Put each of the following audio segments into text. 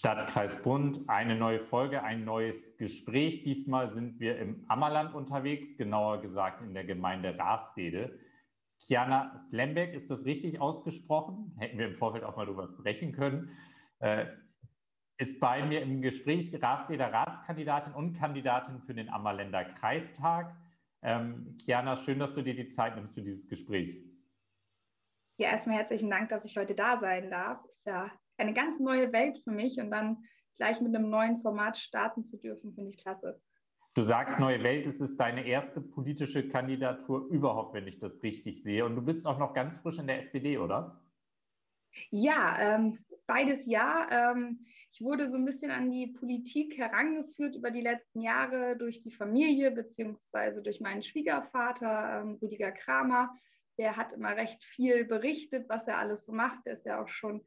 Stadtkreis Bund, eine neue Folge, ein neues Gespräch. Diesmal sind wir im Ammerland unterwegs, genauer gesagt in der Gemeinde Rastede. Kiana Slembeck, ist das richtig ausgesprochen? Hätten wir im Vorfeld auch mal darüber sprechen können. Äh, ist bei mir im Gespräch Rasteder Ratskandidatin und Kandidatin für den Ammerländer Kreistag. Ähm, Kiana, schön, dass du dir die Zeit nimmst für dieses Gespräch. Ja, erstmal herzlichen Dank, dass ich heute da sein darf. Ist ja eine ganz neue Welt für mich und dann gleich mit einem neuen Format starten zu dürfen, finde ich klasse. Du sagst Neue Welt, es ist deine erste politische Kandidatur überhaupt, wenn ich das richtig sehe. Und du bist auch noch ganz frisch in der SPD, oder? Ja, ähm, beides ja. Ähm, ich wurde so ein bisschen an die Politik herangeführt über die letzten Jahre durch die Familie beziehungsweise durch meinen Schwiegervater, ähm, Rüdiger Kramer. Der hat immer recht viel berichtet, was er alles so macht. Der ist ja auch schon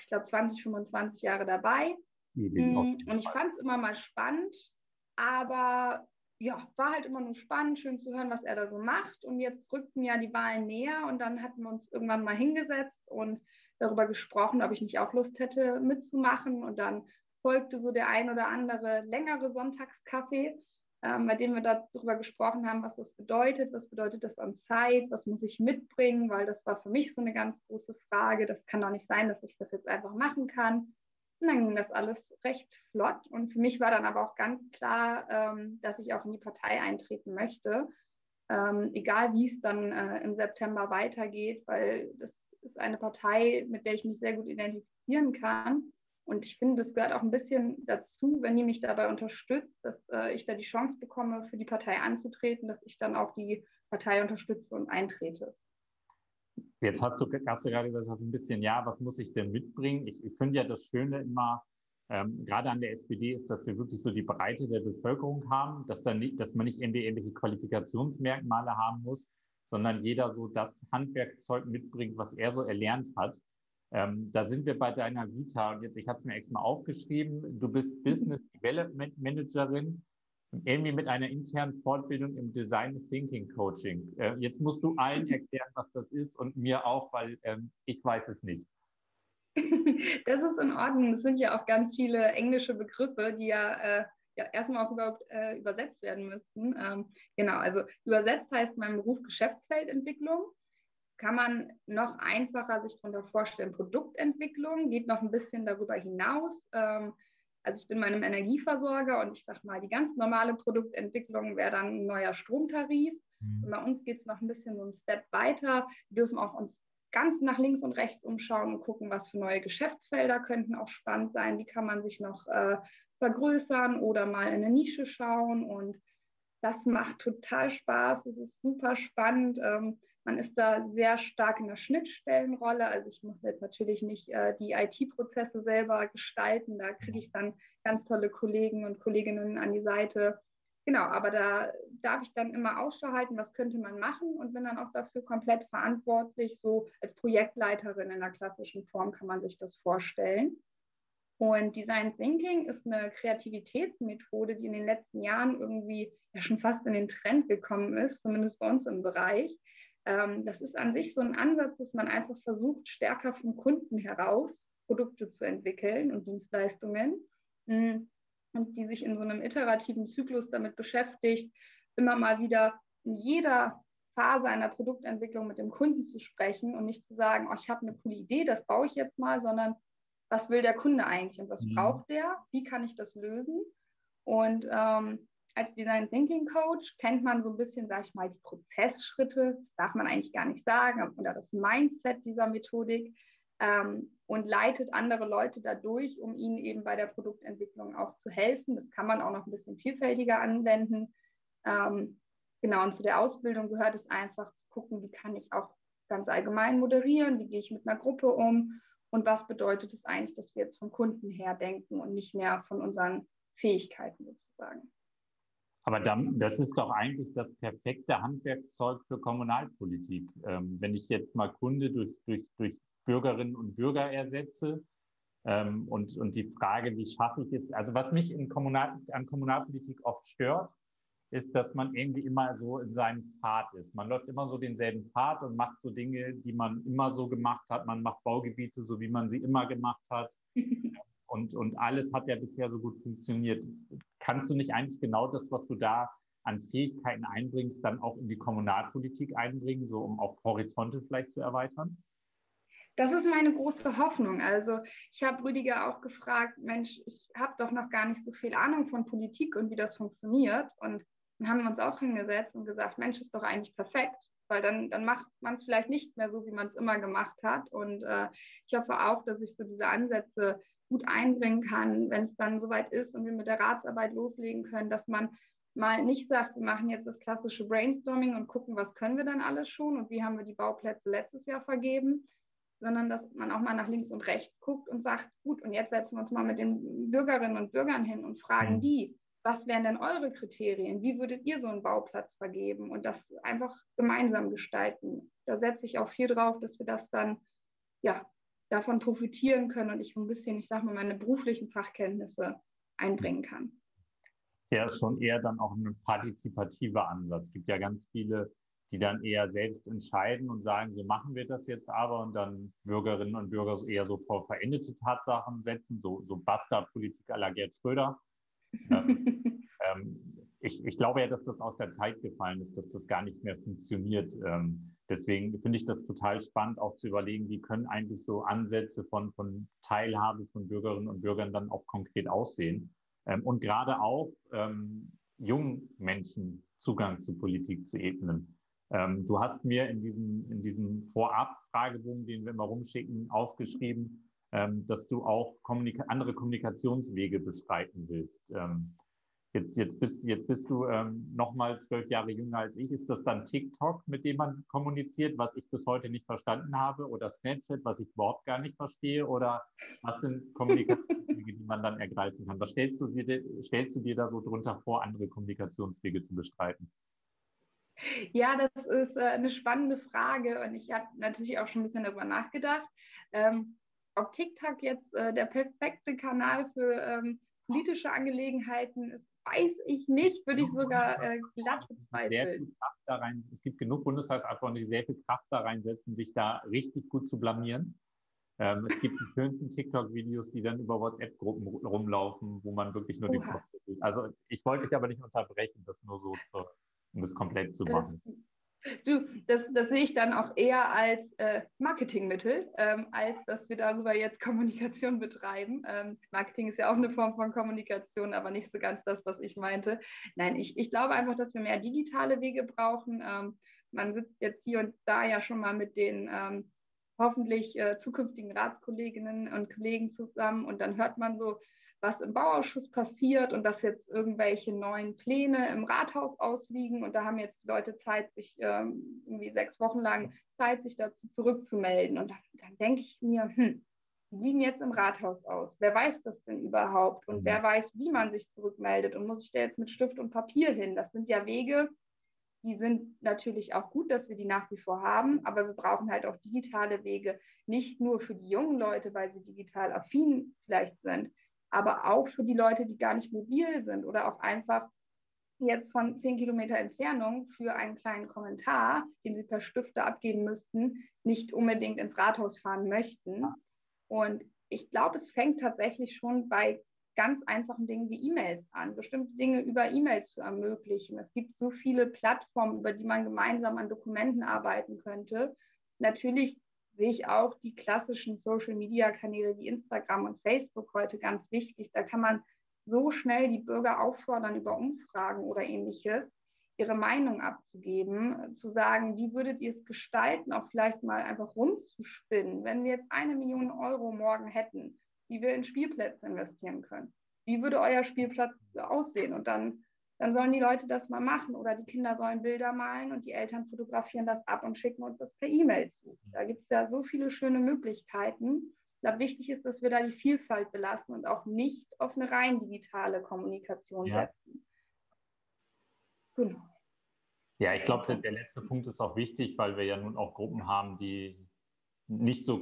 ich glaube, 20, 25 Jahre dabei. Mhm. Und ich fand es immer mal spannend, aber ja, war halt immer nur spannend, schön zu hören, was er da so macht. Und jetzt rückten ja die Wahlen näher und dann hatten wir uns irgendwann mal hingesetzt und darüber gesprochen, ob ich nicht auch Lust hätte mitzumachen. Und dann folgte so der ein oder andere längere Sonntagskaffee ähm, bei dem wir darüber gesprochen haben, was das bedeutet, was bedeutet das an Zeit, was muss ich mitbringen, weil das war für mich so eine ganz große Frage. Das kann doch nicht sein, dass ich das jetzt einfach machen kann. Und dann ging das alles recht flott. Und für mich war dann aber auch ganz klar, ähm, dass ich auch in die Partei eintreten möchte, ähm, egal wie es dann äh, im September weitergeht, weil das ist eine Partei, mit der ich mich sehr gut identifizieren kann. Und ich finde, das gehört auch ein bisschen dazu, wenn die mich dabei unterstützt, dass äh, ich da die Chance bekomme, für die Partei anzutreten, dass ich dann auch die Partei unterstütze und eintrete. Jetzt hast du, hast du gerade gesagt, hast ein bisschen, ja, was muss ich denn mitbringen? Ich, ich finde ja das Schöne immer, ähm, gerade an der SPD ist, dass wir wirklich so die Breite der Bevölkerung haben, dass, dann nicht, dass man nicht irgendwie irgendwelche Qualifikationsmerkmale haben muss, sondern jeder so das Handwerkszeug mitbringt, was er so erlernt hat. Ähm, da sind wir bei deiner Vita und jetzt, ich habe es mir extra aufgeschrieben, du bist Business Development Managerin, irgendwie mit einer internen Fortbildung im Design Thinking Coaching. Äh, jetzt musst du allen erklären, was das ist und mir auch, weil ähm, ich weiß es nicht. Das ist in Ordnung. Das sind ja auch ganz viele englische Begriffe, die ja, äh, ja erstmal auch überhaupt äh, übersetzt werden müssten. Ähm, genau, also übersetzt heißt mein Beruf Geschäftsfeldentwicklung kann man noch einfacher sich darunter vorstellen. Produktentwicklung geht noch ein bisschen darüber hinaus. Ähm, also ich bin meinem Energieversorger und ich sage mal, die ganz normale Produktentwicklung wäre dann ein neuer Stromtarif. Mhm. Und bei uns geht es noch ein bisschen so einen Step weiter. Wir dürfen auch uns ganz nach links und rechts umschauen und gucken, was für neue Geschäftsfelder könnten auch spannend sein. Wie kann man sich noch äh, vergrößern oder mal in eine Nische schauen. Und das macht total Spaß. Es ist super spannend. Ähm, man ist da sehr stark in der Schnittstellenrolle. Also ich muss jetzt natürlich nicht äh, die IT-Prozesse selber gestalten. Da kriege ich dann ganz tolle Kollegen und Kolleginnen an die Seite. Genau, aber da darf ich dann immer Ausschau halten, was könnte man machen und bin dann auch dafür komplett verantwortlich. So als Projektleiterin in der klassischen Form kann man sich das vorstellen. Und Design Thinking ist eine Kreativitätsmethode, die in den letzten Jahren irgendwie ja schon fast in den Trend gekommen ist, zumindest bei uns im Bereich. Ähm, das ist an sich so ein Ansatz, dass man einfach versucht, stärker vom Kunden heraus Produkte zu entwickeln und Dienstleistungen mm, und die sich in so einem iterativen Zyklus damit beschäftigt, immer mal wieder in jeder Phase einer Produktentwicklung mit dem Kunden zu sprechen und nicht zu sagen, oh, ich habe eine coole Idee, das baue ich jetzt mal, sondern was will der Kunde eigentlich und was mhm. braucht der? Wie kann ich das lösen? Und ähm, als Design Thinking Coach kennt man so ein bisschen, sage ich mal, die Prozessschritte, das darf man eigentlich gar nicht sagen, oder das Mindset dieser Methodik ähm, und leitet andere Leute dadurch, um ihnen eben bei der Produktentwicklung auch zu helfen. Das kann man auch noch ein bisschen vielfältiger anwenden. Ähm, genau, und zu der Ausbildung gehört es einfach zu gucken, wie kann ich auch ganz allgemein moderieren, wie gehe ich mit einer Gruppe um und was bedeutet es eigentlich, dass wir jetzt vom Kunden her denken und nicht mehr von unseren Fähigkeiten sozusagen. Aber dann, das ist doch eigentlich das perfekte Handwerkszeug für Kommunalpolitik. Ähm, wenn ich jetzt mal Kunde durch, durch, durch Bürgerinnen und Bürger ersetze ähm, und, und die Frage, wie schaffe ich es, also was mich in Kommunal, an Kommunalpolitik oft stört, ist, dass man irgendwie immer so in seinem Pfad ist. Man läuft immer so denselben Pfad und macht so Dinge, die man immer so gemacht hat. Man macht Baugebiete so, wie man sie immer gemacht hat. und, und alles hat ja bisher so gut funktioniert. Kannst du nicht eigentlich genau das, was du da an Fähigkeiten einbringst, dann auch in die Kommunalpolitik einbringen, so um auch Horizonte vielleicht zu erweitern? Das ist meine große Hoffnung. Also ich habe Rüdiger auch gefragt, Mensch, ich habe doch noch gar nicht so viel Ahnung von Politik und wie das funktioniert. Und haben wir uns auch hingesetzt und gesagt, Mensch, ist doch eigentlich perfekt, weil dann, dann macht man es vielleicht nicht mehr so, wie man es immer gemacht hat. Und äh, ich hoffe auch, dass ich so diese Ansätze gut einbringen kann, wenn es dann soweit ist und wir mit der Ratsarbeit loslegen können, dass man mal nicht sagt, wir machen jetzt das klassische Brainstorming und gucken, was können wir dann alles schon und wie haben wir die Bauplätze letztes Jahr vergeben, sondern dass man auch mal nach links und rechts guckt und sagt, gut, und jetzt setzen wir uns mal mit den Bürgerinnen und Bürgern hin und fragen mhm. die, was wären denn eure Kriterien? Wie würdet ihr so einen Bauplatz vergeben und das einfach gemeinsam gestalten? Da setze ich auch viel drauf, dass wir das dann ja davon profitieren können und ich so ein bisschen, ich sage mal, meine beruflichen Fachkenntnisse einbringen kann. Ist ja schon eher dann auch ein partizipativer Ansatz. Es gibt ja ganz viele die dann eher selbst entscheiden und sagen, so machen wir das jetzt aber und dann Bürgerinnen und Bürger eher so vor veränderte Tatsachen setzen, so, so Basta-Politik à la Gerd Schröder. ähm, ich, ich, glaube ja, dass das aus der Zeit gefallen ist, dass das gar nicht mehr funktioniert. Ähm, deswegen finde ich das total spannend, auch zu überlegen, wie können eigentlich so Ansätze von, von Teilhabe von Bürgerinnen und Bürgern dann auch konkret aussehen. Ähm, und gerade auch ähm, jungen Menschen Zugang zu Politik zu ebnen. Ähm, du hast mir in diesem, in diesem Vorab-Fragebogen, den wir immer rumschicken, aufgeschrieben, ähm, dass du auch kommunika andere Kommunikationswege bestreiten willst. Ähm, jetzt, jetzt, bist, jetzt bist du ähm, noch mal zwölf Jahre jünger als ich. Ist das dann TikTok, mit dem man kommuniziert, was ich bis heute nicht verstanden habe? Oder Snapchat, was ich überhaupt gar nicht verstehe? Oder was sind Kommunikationswege, die man dann ergreifen kann? Was stellst du dir, stellst du dir da so drunter vor, andere Kommunikationswege zu bestreiten? Ja, das ist äh, eine spannende Frage und ich habe natürlich auch schon ein bisschen darüber nachgedacht. Ähm, ob TikTok jetzt äh, der perfekte Kanal für ähm, politische Angelegenheiten ist, weiß ich nicht, würde ich sogar äh, glatt bezweifeln. es gibt genug Bundestagsabgeordnete, die sehr viel Kraft da reinsetzen, sich da richtig gut zu blamieren. Ähm, es gibt die schönsten TikTok-Videos, die dann über WhatsApp-Gruppen rumlaufen, wo man wirklich nur Oha. den Kopf. Also ich wollte dich aber nicht unterbrechen, das nur so zur um das komplett zu machen? Du, das, das sehe ich dann auch eher als äh, Marketingmittel, ähm, als dass wir darüber jetzt Kommunikation betreiben. Ähm, Marketing ist ja auch eine Form von Kommunikation, aber nicht so ganz das, was ich meinte. Nein, ich, ich glaube einfach, dass wir mehr digitale Wege brauchen. Ähm, man sitzt jetzt hier und da ja schon mal mit den ähm, hoffentlich äh, zukünftigen Ratskolleginnen und Kollegen zusammen und dann hört man so, was im Bauausschuss passiert und dass jetzt irgendwelche neuen Pläne im Rathaus ausliegen. Und da haben jetzt die Leute Zeit, sich ähm, irgendwie sechs Wochen lang Zeit, sich dazu zurückzumelden. Und dann, dann denke ich mir, hm, die liegen jetzt im Rathaus aus. Wer weiß das denn überhaupt? Und wer weiß, wie man sich zurückmeldet? Und muss ich da jetzt mit Stift und Papier hin? Das sind ja Wege, die sind natürlich auch gut, dass wir die nach wie vor haben, aber wir brauchen halt auch digitale Wege, nicht nur für die jungen Leute, weil sie digital affin vielleicht sind, aber auch für die Leute, die gar nicht mobil sind oder auch einfach jetzt von zehn Kilometer Entfernung für einen kleinen Kommentar, den sie per Stifte abgeben müssten, nicht unbedingt ins Rathaus fahren möchten. Und ich glaube, es fängt tatsächlich schon bei ganz einfachen Dingen wie E-Mails an, bestimmte Dinge über E-Mails zu ermöglichen. Es gibt so viele Plattformen, über die man gemeinsam an Dokumenten arbeiten könnte. Natürlich sehe ich auch die klassischen Social-Media-Kanäle wie Instagram und Facebook heute ganz wichtig. Da kann man so schnell die Bürger auffordern, über Umfragen oder ähnliches ihre Meinung abzugeben, zu sagen, wie würdet ihr es gestalten, auch vielleicht mal einfach rumzuspinnen, wenn wir jetzt eine Million Euro morgen hätten, die wir in Spielplätze investieren können. Wie würde euer Spielplatz aussehen? Und dann dann sollen die Leute das mal machen oder die Kinder sollen Bilder malen und die Eltern fotografieren das ab und schicken uns das per E-Mail zu. Da gibt es ja so viele schöne Möglichkeiten. Ich glaube, wichtig ist, dass wir da die Vielfalt belassen und auch nicht auf eine rein digitale Kommunikation ja. setzen. Genau. Ja, ich glaube, der, der, letzte Punkt ist auch wichtig, weil wir ja nun auch Gruppen haben, die nicht so,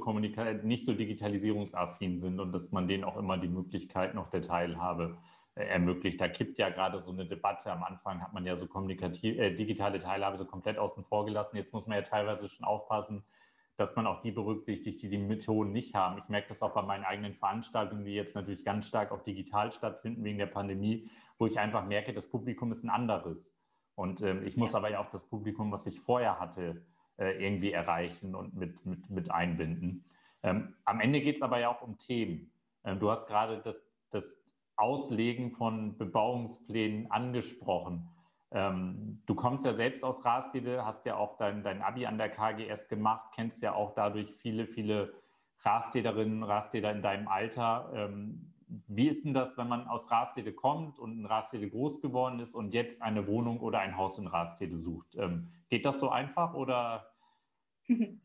nicht so digitalisierungsaffin sind und dass man denen auch immer die Möglichkeit noch der Teilhabe ermöglicht. Da kippt ja gerade so eine Debatte. Am Anfang hat man ja so kommunikativ, äh, digitale Teilhabe so komplett außen vor gelassen. Jetzt muss man ja teilweise schon aufpassen, dass man auch die berücksichtigt, die die Methoden nicht haben. Ich merke das auch bei meinen eigenen Veranstaltungen, die jetzt natürlich ganz stark auch digital stattfinden wegen der Pandemie, wo ich einfach merke, das Publikum ist ein anderes. Und ähm, ich muss aber ja auch das Publikum, was ich vorher hatte, äh, irgendwie erreichen und mit, mit, mit einbinden. Ähm, am Ende geht es aber ja auch um Themen. Ähm, du hast gerade das, das Auslegen von Bebauungsplänen angesprochen. Ähm, du kommst ja selbst aus Rastede, hast ja auch dein, dein Abi an der KGS gemacht, kennst ja auch dadurch viele, viele Rastederinnen, Rasteder in deinem Alter. Ähm, wie ist denn das, wenn man aus Rastede kommt und in Rastede groß geworden ist und jetzt eine Wohnung oder ein Haus in Rastede sucht? Ähm, geht das so einfach oder?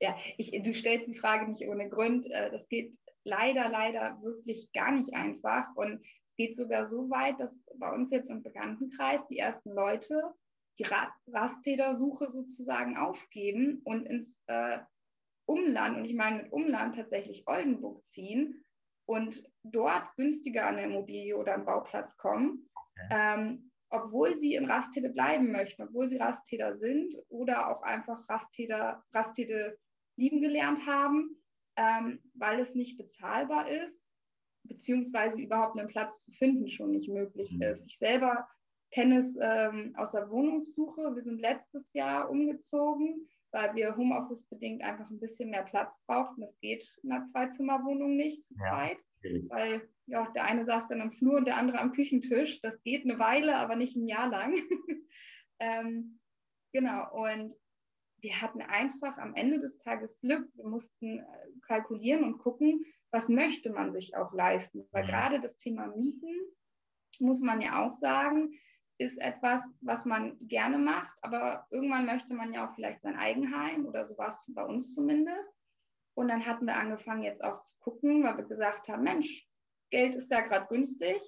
Ja, ich, du stellst die Frage nicht ohne Grund. Äh, das geht leider, leider wirklich gar nicht einfach. Und es geht sogar so weit, dass bei uns jetzt im Bekanntenkreis die ersten Leute die Rasttäter-Suche sozusagen aufgeben und ins äh, Umland, und ich meine mit Umland tatsächlich Oldenburg ziehen und dort günstiger an eine Immobilie oder einen Bauplatz kommen, okay. ähm, obwohl sie in Rasthede bleiben möchten, obwohl sie Rasttäter sind oder auch einfach Rasttäter, lieben gelernt haben, ähm, weil es nicht bezahlbar ist, beziehungsweise überhaupt einen Platz zu finden schon nicht möglich mhm. ist. Ich selber kenne es ähm, aus der Wohnungssuche. Wir sind letztes Jahr umgezogen, weil wir Homeoffice bedingt einfach ein bisschen mehr Platz brauchten. Das geht in einer Zweizimmerwohnung nicht zu ja. zweit, weil ja, der eine saß dann am Flur und der andere am Küchentisch. Das geht eine Weile, aber nicht ein Jahr lang. ähm, genau, und wir hatten einfach am Ende des Tages Glück. Wir mussten äh, kalkulieren und gucken, was möchte man sich auch leisten. Weil mhm. gerade das Thema Mieten, muss man ja auch sagen, ist etwas, was man gerne macht, aber irgendwann möchte man ja auch vielleicht sein Eigenheim oder so war es bei uns zumindest. Und dann hatten wir angefangen jetzt auch zu gucken, weil wir gesagt haben, Mensch, Geld ist ja gerade günstig,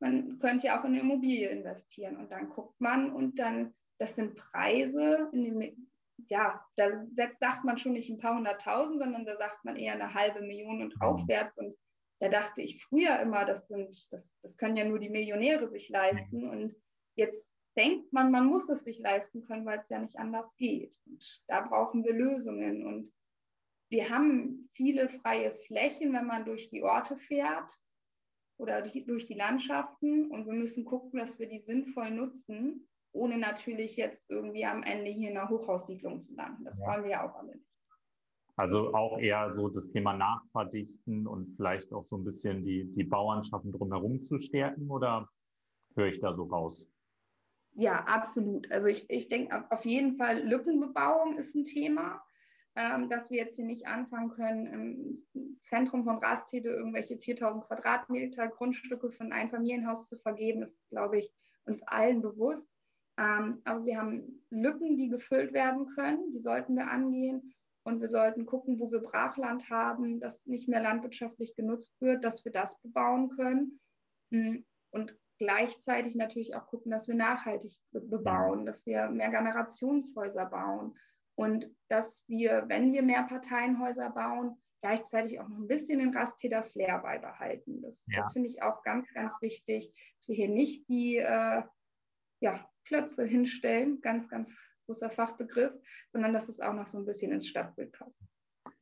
man könnte ja auch in eine Immobilie investieren. Und dann guckt man und dann, das sind Preise in den ja, da setzt, sagt man schon nicht ein paar hunderttausend, sondern da sagt man eher eine halbe Million und mhm. aufwärts. Und da dachte ich früher immer, das sind, das, das können ja nur die Millionäre sich leisten. Mhm. Und jetzt denkt man, man muss es sich leisten können, weil es ja nicht anders geht. Und da brauchen wir Lösungen. Und wir haben viele freie Flächen, wenn man durch die Orte fährt oder durch die Landschaften. Und wir müssen gucken, dass wir die sinnvoll nutzen ohne natürlich jetzt irgendwie am Ende hier in einer Hochhaussiedlung zu landen. Das ja. wollen wir ja auch alle nicht. Also auch eher so das Thema Nachverdichten und vielleicht auch so ein bisschen die, die Bauernschaften drumherum zu stärken oder höre ich da so raus? Ja, absolut. Also ich, ich denke auf jeden Fall, Lückenbebauung ist ein Thema, ähm, dass wir jetzt hier nicht anfangen können, im Zentrum von Rastede irgendwelche 4000 Quadratmeter Grundstücke für ein Einfamilienhaus zu vergeben, ist, glaube ich, uns allen bewusst. Ähm, aber wir haben Lücken, die gefüllt werden können, die sollten wir angehen. Und wir sollten gucken, wo wir Brachland haben, das nicht mehr landwirtschaftlich genutzt wird, dass wir das bebauen können. Hm, und gleichzeitig natürlich auch gucken, dass wir nachhaltig bebauen, dass wir mehr Generationshäuser bauen und dass wir, wenn wir mehr Parteienhäuser bauen, gleichzeitig auch noch ein bisschen den Rasttäter Flair beibehalten. Das, ja. das finde ich auch ganz, ganz wichtig, dass wir hier nicht die äh, ja, Klötze hinstellen, ganz, ganz großer Fachbegriff, sondern dass es auch noch so ein bisschen ins Stadtbild passt,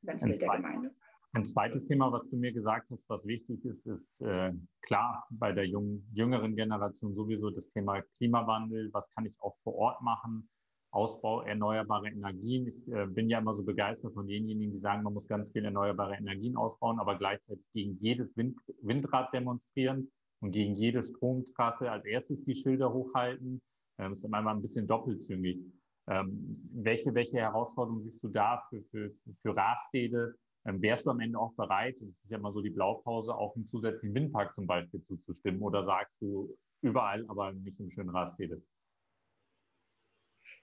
ins Bild der Gemeinde. Ein zweites Thema, was du mir gesagt hast, was wichtig ist, ist äh, klar bei der jungen, jüngeren Generation sowieso das Thema Klimawandel. Was kann ich auch vor Ort machen? Ausbau erneuerbarer Energien. Ich äh, bin ja immer so begeistert von denjenigen, die sagen, man muss ganz viel erneuerbare Energien ausbauen, aber gleichzeitig gegen jedes Wind, Windrad demonstrieren und gegen jede Stromtrasse als erstes die Schilder hochhalten. Ähm, ist immer ein bisschen doppelzüngig. Ähm, welche, welche Herausforderungen siehst du da für, für, für Rastede? Ähm, wärst du am Ende auch bereit, das ist ja immer so die Blaupause, auch einen zusätzlichen Windpark zum Beispiel zuzustimmen oder sagst du überall, aber nicht im schönen Rastede?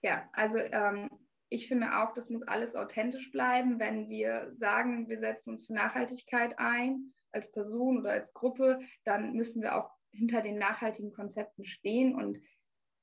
Ja, also ähm, ich finde auch, das muss alles authentisch bleiben. Wenn wir sagen, wir setzen uns für Nachhaltigkeit ein, als Person oder als Gruppe, dann müssen wir auch hinter den nachhaltigen Konzepten stehen und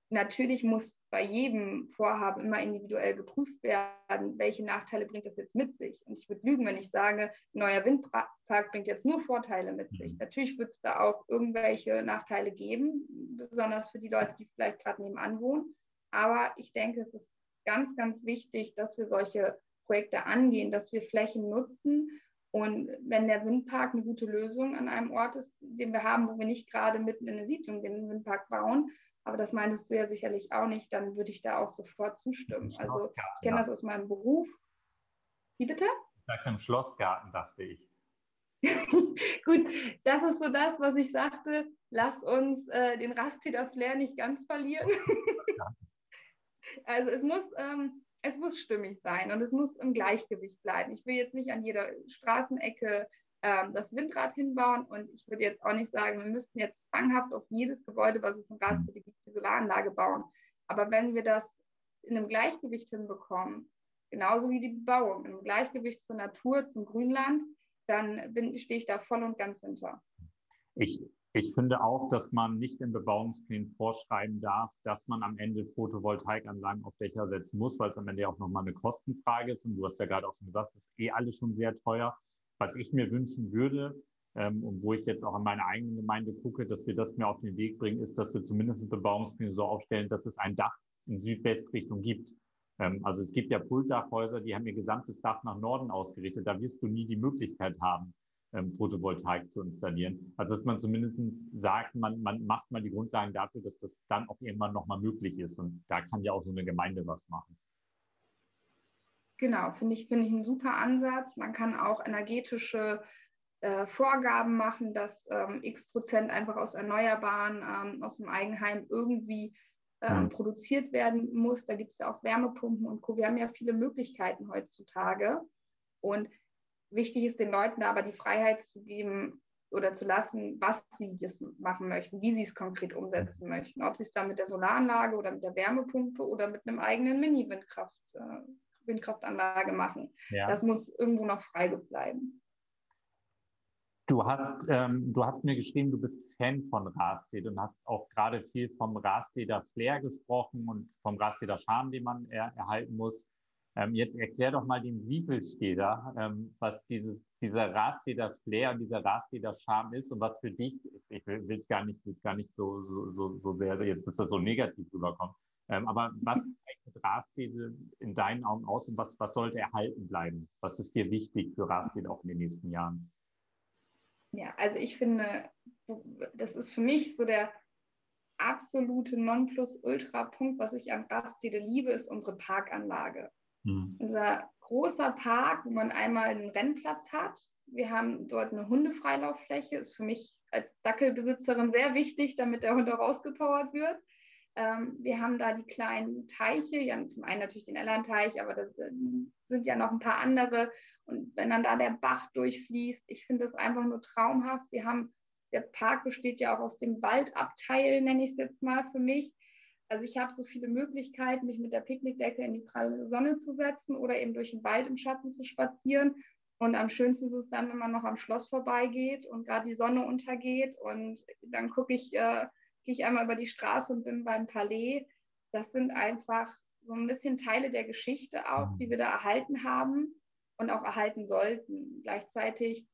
Natürlich muss bei jedem Vorhaben immer individuell geprüft werden, welche Nachteile bringt das jetzt mit sich. Und ich würde lügen, wenn ich sage, ein neuer Windpark bringt jetzt nur Vorteile mit sich. Mhm. Natürlich wird es da auch irgendwelche Nachteile geben, besonders für die Leute, die vielleicht gerade nebenan wohnen. Aber ich denke, es ist ganz, ganz wichtig, dass wir solche Projekte angehen, dass wir Flächen nutzen. Und wenn der Windpark eine gute Lösung an einem Ort ist, den wir haben, wo wir nicht gerade mitten in der Siedlung den Windpark bauen, aber das meintest du ja sicherlich auch nicht, dann würde ich da auch sofort zustimmen. Also ich kenne das aus meinem Beruf. Wie bitte? Ich sagte im Schlossgarten, dachte ich. Gut, das ist so das, was ich sagte. Lass uns äh, den Rasttäter Flair nicht ganz verlieren. also es muss, ähm, es muss stimmig sein und es muss im Gleichgewicht bleiben. Ich will jetzt nicht an jeder Straßenecke ähm, das Windrad hinbauen und ich würde jetzt auch nicht sagen, wir müssten jetzt zwanghaft auf jedes Gebäude, was es in Raststätte gibt, die Solaranlage bauen. Aber wenn wir das in einem Gleichgewicht hinbekommen, genauso wie die Bebauung, im Gleichgewicht zur Natur, zum Grünland, dann stehe ich da voll und ganz hinter. Ich, ich finde auch, dass man nicht in Bebauungsplänen vorschreiben darf, dass man am Ende Photovoltaikanlagen auf Dächer setzen muss, weil es am Ende auch nochmal eine Kostenfrage ist. Und du hast ja gerade auch schon gesagt, es ist eh alles schon sehr teuer. Was ich mir wünschen würde, ähm, und wo ich jetzt auch an meine eigene Gemeinde gucke, dass wir das mir auf den Weg bringen, ist, dass wir zumindest Bebauungspläne so aufstellen, dass es ein Dach in Südwestrichtung gibt. Ähm, also es gibt ja Pultdachhäuser, die haben ihr gesamtes Dach nach Norden ausgerichtet. Da wirst du nie die Möglichkeit haben, ähm, Photovoltaik zu installieren. Also dass man zumindest sagt, man, man macht mal die Grundlagen dafür, dass das dann auch irgendwann nochmal möglich ist. Und da kann ja auch so eine Gemeinde was machen. Genau, finde ich, find ich einen super Ansatz. Man kann auch energetische äh, Vorgaben machen, dass ähm, x Prozent einfach aus Erneuerbaren, ähm, aus dem Eigenheim irgendwie ähm, mhm. produziert werden muss. Da gibt es ja auch Wärmepumpen und Co. Wir haben ja viele Möglichkeiten heutzutage. Und wichtig ist den Leuten da aber die Freiheit zu geben oder zu lassen, was sie das machen möchten, wie sie es konkret umsetzen möchten. Ob sie es dann mit der Solaranlage oder mit der Wärmepumpe oder mit einem eigenen Mini-Windkraft, äh, Windkraftanlage machen. Ja. Das muss irgendwo noch frei bleiben. Du hast, ähm, du hast mir geschrieben, du bist Fan von Rastede und hast auch gerade viel vom Rasteder Flair gesprochen und vom Rasteder Charme, den man er erhalten muss. Ähm, jetzt erklär doch mal dem Wiefelsteder, ähm, was dieses, dieser Rasteder Flair und dieser Rasteder Charme ist und was für dich, ich will es gar nicht, will's gar nicht so, so, so, so sehr, jetzt, dass das so negativ rüberkommt, ähm, aber was Rastede in deinen Augen aus und was, was sollte erhalten bleiben? Was ist dir wichtig für Rastede auch in den nächsten Jahren? Ja, also ich finde, das ist für mich so der absolute Nonplusultra-Punkt, was ich an Rastede liebe, ist unsere Parkanlage. Mhm. Unser großer Park, wo man einmal einen Rennplatz hat. Wir haben dort eine Hundefreilauffläche, ist für mich als Dackelbesitzerin sehr wichtig, damit der Hund auch rausgepowert wird. Ähm, wir haben da die kleinen Teiche, ja zum einen natürlich den Ellerteich, aber das sind ja noch ein paar andere. Und wenn dann da der Bach durchfließt, ich finde das einfach nur traumhaft. Wir haben, der Park besteht ja auch aus dem Waldabteil, nenne ich es jetzt mal für mich. Also ich habe so viele Möglichkeiten, mich mit der Picknickdecke in die pralle Sonne zu setzen oder eben durch den Wald im Schatten zu spazieren. Und am schönsten ist es dann, wenn man noch am Schloss vorbeigeht und gerade die Sonne untergeht. Und dann gucke ich, äh, gehe ich einmal über die Straße und bin beim Palais. Das sind einfach so ein bisschen Teile der Geschichte auch, die wir da erhalten haben und auch erhalten sollten. Gleichzeitig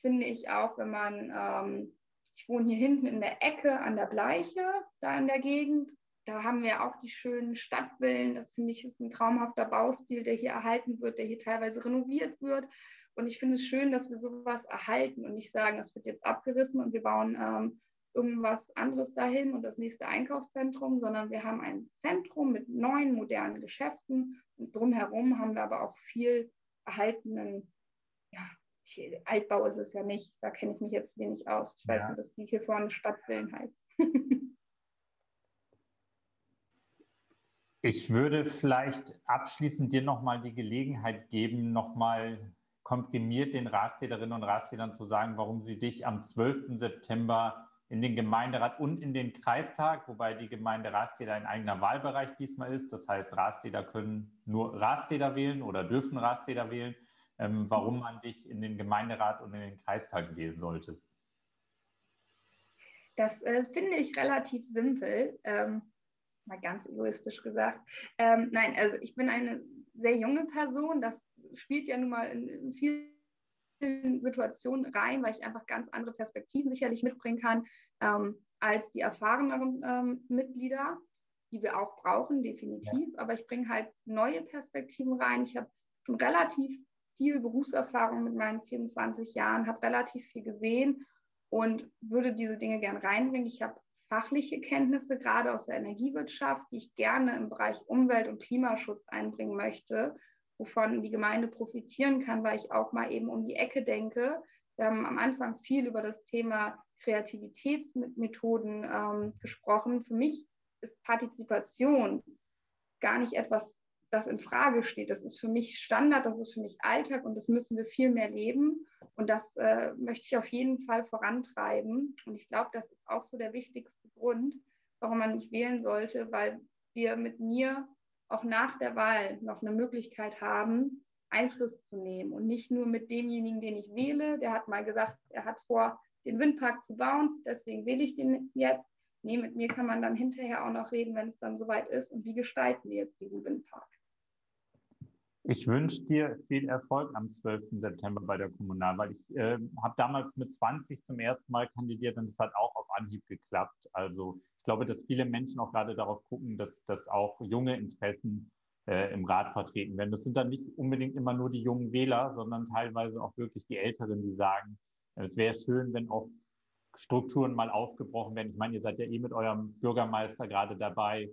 finde ich auch, wenn man, ähm, ich wohne hier hinten in der Ecke an der Bleiche, da in der Gegend, da haben wir auch die schönen Stadtvillen. Das finde ich ist ein traumhafter Baustil, der hier erhalten wird, der hier teilweise renoviert wird. Und ich finde es schön, dass wir sowas erhalten und nicht sagen, das wird jetzt abgerissen und wir bauen ähm, irgendwas anderes dahin und das nächste Einkaufszentrum, sondern wir haben ein Zentrum mit neuen modernen Geschäften und drumherum haben wir aber auch viel erhaltenen, ja, Altbau ist es ja nicht, da kenne ich mich jetzt wenig aus. Ich weiß ja. nur, dass die hier vorne Stadtvillen heißt. ich würde vielleicht abschließend dir nochmal die Gelegenheit geben, nochmal komprimiert den Rastäderinnen und Rastädern zu sagen, warum sie dich am 12. September in den Gemeinderat und in den Kreistag, wobei die Gemeinde Rasteder ein eigener Wahlbereich diesmal ist. Das heißt, Rasteder können nur Rasteder wählen oder dürfen Rasteder wählen. Ähm, warum man dich in den Gemeinderat und in den Kreistag wählen sollte? Das äh, finde ich relativ simpel, ähm, mal ganz egoistisch gesagt. Ähm, nein, also ich bin eine sehr junge Person. Das spielt ja nun mal in, in vielen Situationen rein, weil ich einfach ganz andere Perspektiven sicherlich mitbringen kann ähm, als die erfahreneren ähm, Mitglieder, die wir auch brauchen, definitiv. Aber ich bringe halt neue Perspektiven rein. Ich habe schon relativ viel Berufserfahrung mit meinen 24 Jahren, habe relativ viel gesehen und würde diese Dinge gern reinbringen. Ich habe fachliche Kenntnisse, gerade aus der Energiewirtschaft, die ich gerne im Bereich Umwelt- und Klimaschutz einbringen möchte, wovon die Gemeinde profitieren kann, weil ich auch mal eben um die Ecke denke. Wir haben am Anfang viel über das Thema Kreativitätsmethoden ähm, gesprochen. Für mich ist Partizipation gar nicht etwas, das in Frage steht. Das ist für mich Standard, das ist für mich Alltag und das müssen wir viel mehr leben. Und das äh, möchte ich auf jeden Fall vorantreiben. Und ich glaube, das ist auch so der wichtigste Grund, warum man mich wählen sollte, weil wir mit mir auch nach der Wahl noch eine Möglichkeit haben, Einfluss zu nehmen und nicht nur mit demjenigen, den ich wähle. Der hat mal gesagt, er hat vor, den Windpark zu bauen, deswegen wähle ich den jetzt. Nee, mit mir kann man dann hinterher auch noch reden, wenn es dann soweit ist. Und wie gestalten wir jetzt diesen Windpark? Ich wünsche dir viel Erfolg am 12. September bei der Kommunalwahl. Ich äh, habe damals mit 20 zum ersten Mal kandidiert und es hat auch auf Anhieb geklappt. Also ich glaube, dass viele Menschen auch gerade darauf gucken, dass, dass auch junge Interessen äh, im Rat vertreten werden. Das sind dann nicht unbedingt immer nur die jungen Wähler, sondern teilweise auch wirklich die Älteren, die sagen, es wäre schön, wenn auch Strukturen mal aufgebrochen werden. Ich meine, ihr seid ja eh mit eurem Bürgermeister gerade dabei,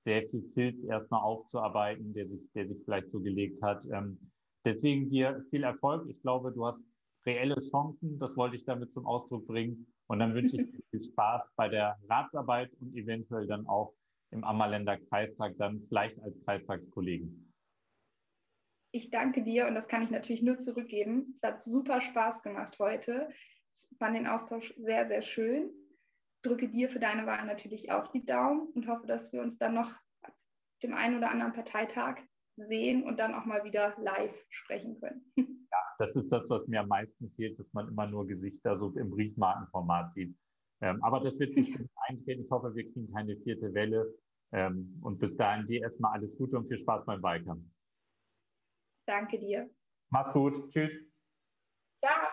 sehr viel Filz erstmal aufzuarbeiten, der sich, der sich vielleicht so gelegt hat. Ähm, deswegen dir viel Erfolg. Ich glaube, du hast reelle Chancen. Das wollte ich damit zum Ausdruck bringen. Und dann wünsche ich dir viel Spaß bei der Ratsarbeit und eventuell dann auch im Ammerländer Kreistag, dann vielleicht als Kreistagskollegen. Ich danke dir und das kann ich natürlich nur zurückgeben. Es hat super Spaß gemacht heute. Ich fand den Austausch sehr, sehr schön drücke dir für deine Wahl natürlich auch die Daumen und hoffe, dass wir uns dann noch dem einen oder anderen Parteitag sehen und dann auch mal wieder live sprechen können. Ja, das ist das, was mir am meisten fehlt, dass man immer nur Gesichter so im Briefmarkenformat sieht. Ähm, aber das wird bestimmt eintreten. Ich hoffe, wir kriegen keine vierte Welle. Ähm, und bis dahin dir erstmal alles Gute und viel Spaß beim Wahlkampf. Danke dir. Mach's gut. Tschüss. Ciao.